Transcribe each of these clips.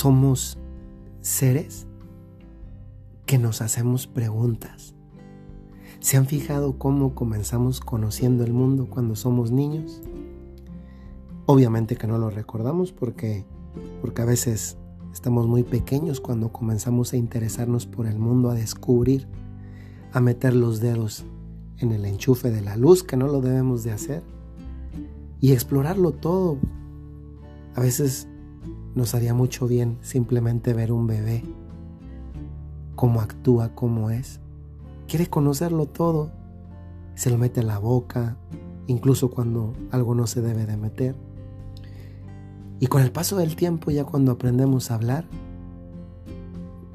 somos seres que nos hacemos preguntas. ¿Se han fijado cómo comenzamos conociendo el mundo cuando somos niños? Obviamente que no lo recordamos porque, porque a veces estamos muy pequeños cuando comenzamos a interesarnos por el mundo, a descubrir, a meter los dedos en el enchufe de la luz, que no lo debemos de hacer, y explorarlo todo. A veces nos haría mucho bien simplemente ver un bebé, cómo actúa, cómo es. Quiere conocerlo todo. Se lo mete en la boca, incluso cuando algo no se debe de meter. Y con el paso del tiempo, ya cuando aprendemos a hablar,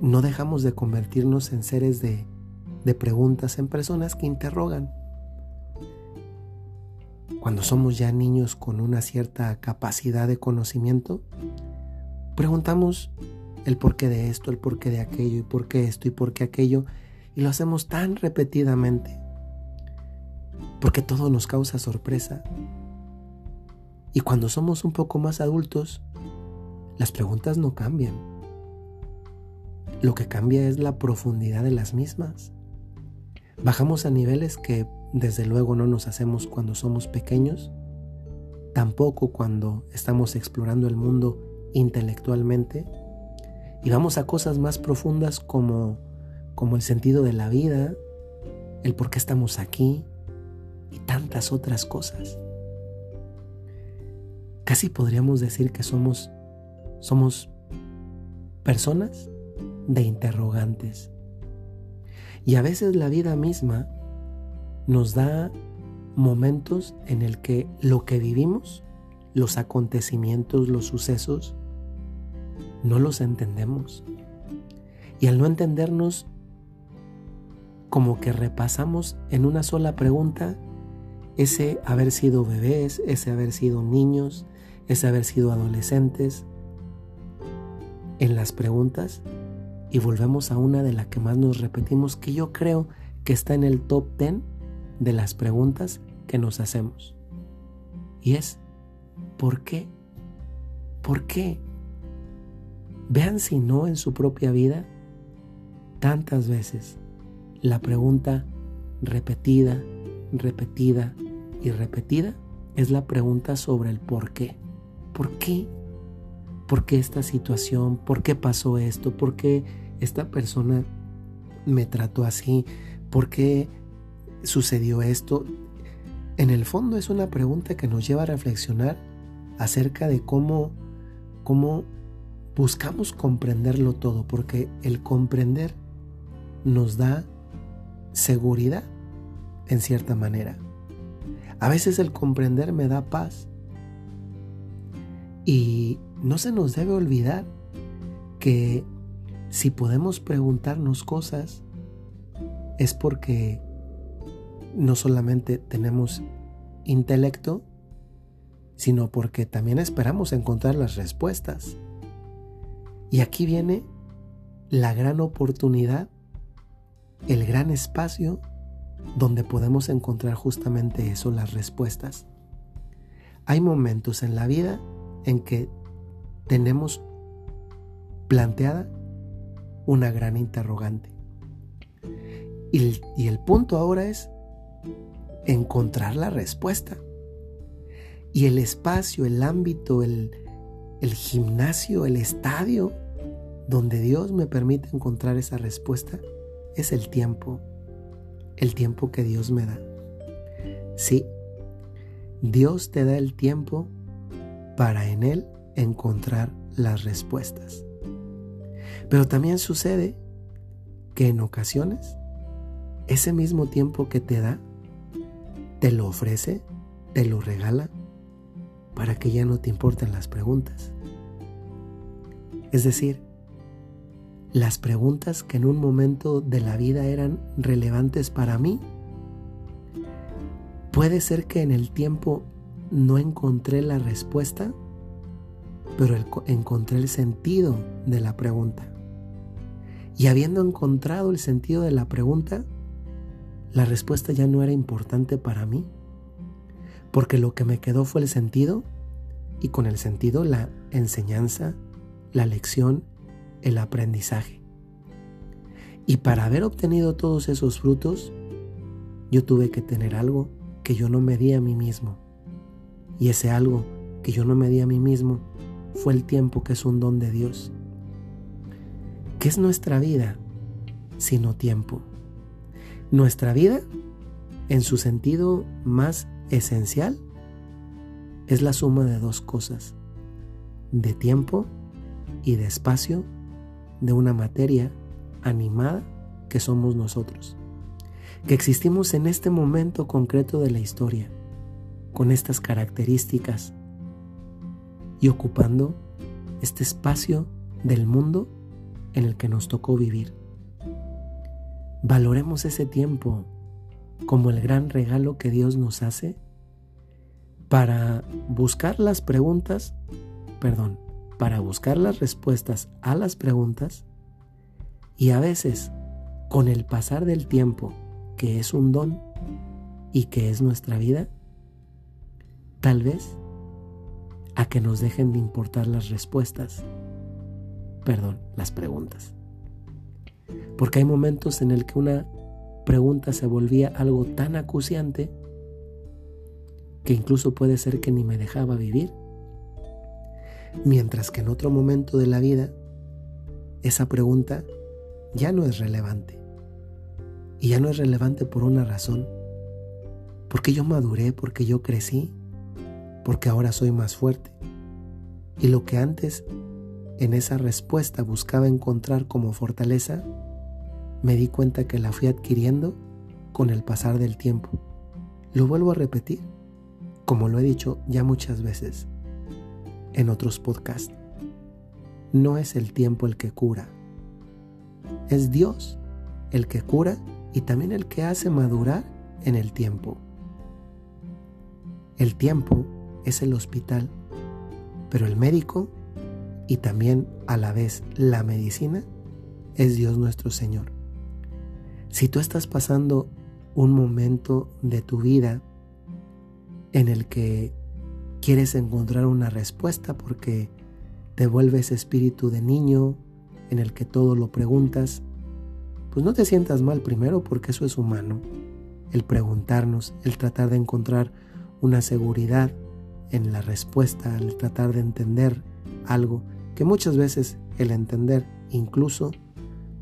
no dejamos de convertirnos en seres de, de preguntas, en personas que interrogan. Cuando somos ya niños con una cierta capacidad de conocimiento, Preguntamos el porqué de esto, el porqué de aquello, y por qué esto y por qué aquello, y lo hacemos tan repetidamente, porque todo nos causa sorpresa. Y cuando somos un poco más adultos, las preguntas no cambian. Lo que cambia es la profundidad de las mismas. Bajamos a niveles que desde luego no nos hacemos cuando somos pequeños, tampoco cuando estamos explorando el mundo intelectualmente y vamos a cosas más profundas como, como el sentido de la vida, el por qué estamos aquí y tantas otras cosas. Casi podríamos decir que somos, somos personas de interrogantes. Y a veces la vida misma nos da momentos en el que lo que vivimos, los acontecimientos, los sucesos, no los entendemos. Y al no entendernos, como que repasamos en una sola pregunta ese haber sido bebés, ese haber sido niños, ese haber sido adolescentes, en las preguntas y volvemos a una de las que más nos repetimos, que yo creo que está en el top 10 de las preguntas que nos hacemos. Y es, ¿por qué? ¿Por qué? Vean si no en su propia vida tantas veces la pregunta repetida, repetida y repetida es la pregunta sobre el por qué. ¿Por qué? ¿Por qué esta situación? ¿Por qué pasó esto? ¿Por qué esta persona me trató así? ¿Por qué sucedió esto? En el fondo es una pregunta que nos lleva a reflexionar acerca de cómo, cómo buscamos comprenderlo todo porque el comprender nos da seguridad en cierta manera. A veces el comprender me da paz. Y no se nos debe olvidar que si podemos preguntarnos cosas es porque no solamente tenemos intelecto, sino porque también esperamos encontrar las respuestas. Y aquí viene la gran oportunidad, el gran espacio donde podemos encontrar justamente eso, las respuestas. Hay momentos en la vida en que tenemos planteada una gran interrogante. Y el, punto ahora es encontrar la respuesta. Y el espacio, el ámbito, el, el gimnasio, el estadio donde Dios me permite encontrar esa respuesta es el tiempo, el tiempo que Dios me da. Sí, Dios te da el tiempo para en Él encontrar las respuestas. Pero también sucede que en ocasiones ese mismo tiempo que te da, te lo ofrece, te lo regala, para que ya no te importen las preguntas. Es decir, las preguntas que en un momento de la vida eran relevantes para mí, puede ser que en el tiempo no encontré la respuesta, pero encontré el sentido de la pregunta. Y habiendo encontrado el sentido de la pregunta, la respuesta ya no era importante para mí, porque lo que me quedó fue el sentido y con el sentido la enseñanza, la lección, el aprendizaje. Y para haber obtenido todos esos frutos, yo tuve que tener algo que yo no me di a mí mismo. Y ese algo que yo no me di a mí mismo fue el tiempo que es un don de Dios. ¿Qué es nuestra vida sino tiempo? Nuestra vida, en su sentido más esencial, es la suma de dos cosas, de tiempo y de espacio de una materia animada que somos nosotros, que existimos en este momento concreto de la historia, con estas características y ocupando este espacio del mundo en el que nos tocó vivir. Valoremos ese tiempo como el gran regalo que Dios nos hace para buscar las preguntas, perdón, para buscar las respuestas a las preguntas y a veces con el pasar del tiempo, que es un don y que es nuestra vida, tal vez a que nos dejen de importar las respuestas, perdón, las preguntas. Porque hay momentos en el que una pregunta se volvía algo tan acuciante que incluso puede ser que ni me dejaba vivir Mientras que en otro momento de la vida, esa pregunta ya no es relevante. Y ya no es relevante por una razón. Porque yo maduré, porque yo crecí, porque ahora soy más fuerte. Y lo que antes en esa respuesta buscaba encontrar como fortaleza, me di cuenta que la fui adquiriendo con el pasar del tiempo. Lo vuelvo a repetir, como lo he dicho ya muchas veces en otros podcasts. No es el tiempo el que cura, es Dios el que cura y también el que hace madurar en el tiempo. El tiempo es el hospital, pero el médico y también a la vez la medicina es Dios nuestro Señor. Si tú estás pasando un momento de tu vida en el que quieres encontrar una respuesta porque te vuelves espíritu de niño en el que todo lo preguntas, pues no te sientas mal primero porque eso es humano. El preguntarnos, el tratar de encontrar una seguridad en la respuesta, el tratar de entender algo que muchas veces el entender incluso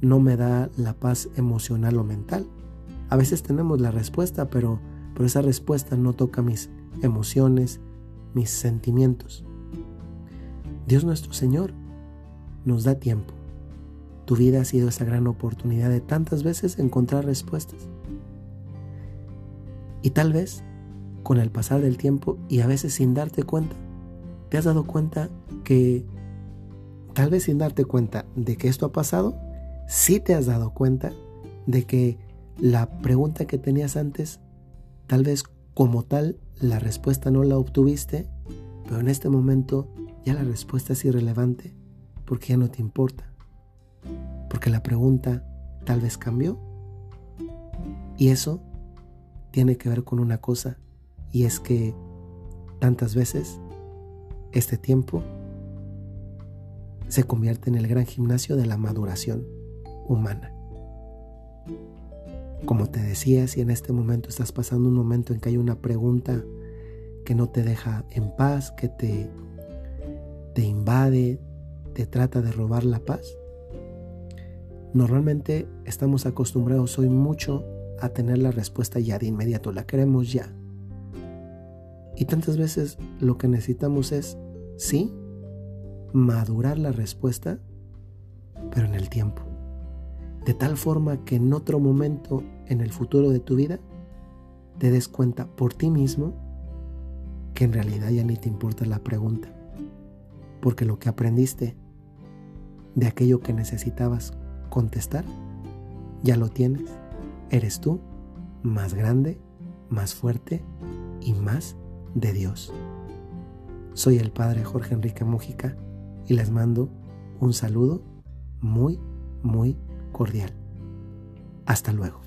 no me da la paz emocional o mental. A veces tenemos la respuesta, pero, pero esa respuesta no toca mis emociones, mis sentimientos. Dios nuestro Señor nos da tiempo. Tu vida ha sido esa gran oportunidad de tantas veces encontrar respuestas. Y tal vez, con el pasar del tiempo y a veces sin darte cuenta, te has dado cuenta que, tal vez sin darte cuenta de que esto ha pasado, sí te has dado cuenta de que la pregunta que tenías antes, tal vez como tal, la respuesta no la obtuviste, pero en este momento ya la respuesta es irrelevante porque ya no te importa. Porque la pregunta tal vez cambió. Y eso tiene que ver con una cosa, y es que tantas veces este tiempo se convierte en el gran gimnasio de la maduración humana. Como te decía, si en este momento estás pasando un momento en que hay una pregunta que no te deja en paz, que te, te invade, te trata de robar la paz, normalmente estamos acostumbrados hoy mucho a tener la respuesta ya de inmediato, la queremos ya. Y tantas veces lo que necesitamos es, sí, madurar la respuesta, pero en el tiempo de tal forma que en otro momento en el futuro de tu vida te des cuenta por ti mismo que en realidad ya ni te importa la pregunta, porque lo que aprendiste de aquello que necesitabas contestar, ya lo tienes, eres tú más grande, más fuerte y más de Dios. Soy el Padre Jorge Enrique Mújica y les mando un saludo muy, muy cordial. Hasta luego.